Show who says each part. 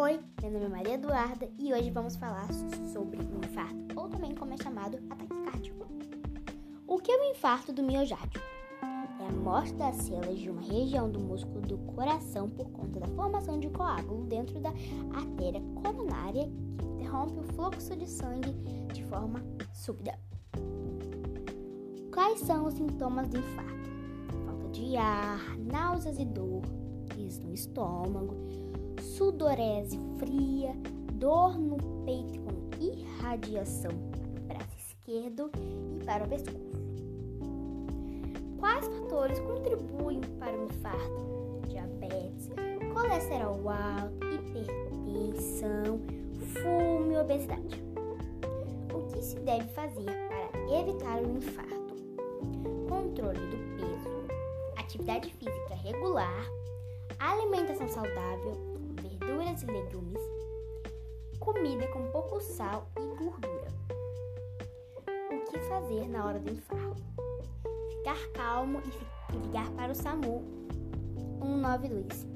Speaker 1: Meu nome é Maria Eduarda e hoje vamos falar sobre o infarto, ou também como é chamado ataque cardíaco. O que é o infarto do miocárdio? É a morte das células de uma região do músculo do coração por conta da formação de coágulo dentro da artéria coronária que interrompe o fluxo de sangue de forma súbita. Quais são os sintomas do infarto? Falta de ar, náuseas e dor, no estômago, sudorese fria, dor no peito com irradiação para o braço esquerdo e para o pescoço. Quais fatores contribuem para o infarto? Diabetes, colesterol alto, hipertensão, fumo e obesidade. O que se deve fazer para evitar o infarto? Controle do peso, atividade física regular, alimentação saudável, verduras e legumes, comida com pouco sal e gordura. O que fazer na hora do infarto? Ficar calmo e ligar para o SAMU 192.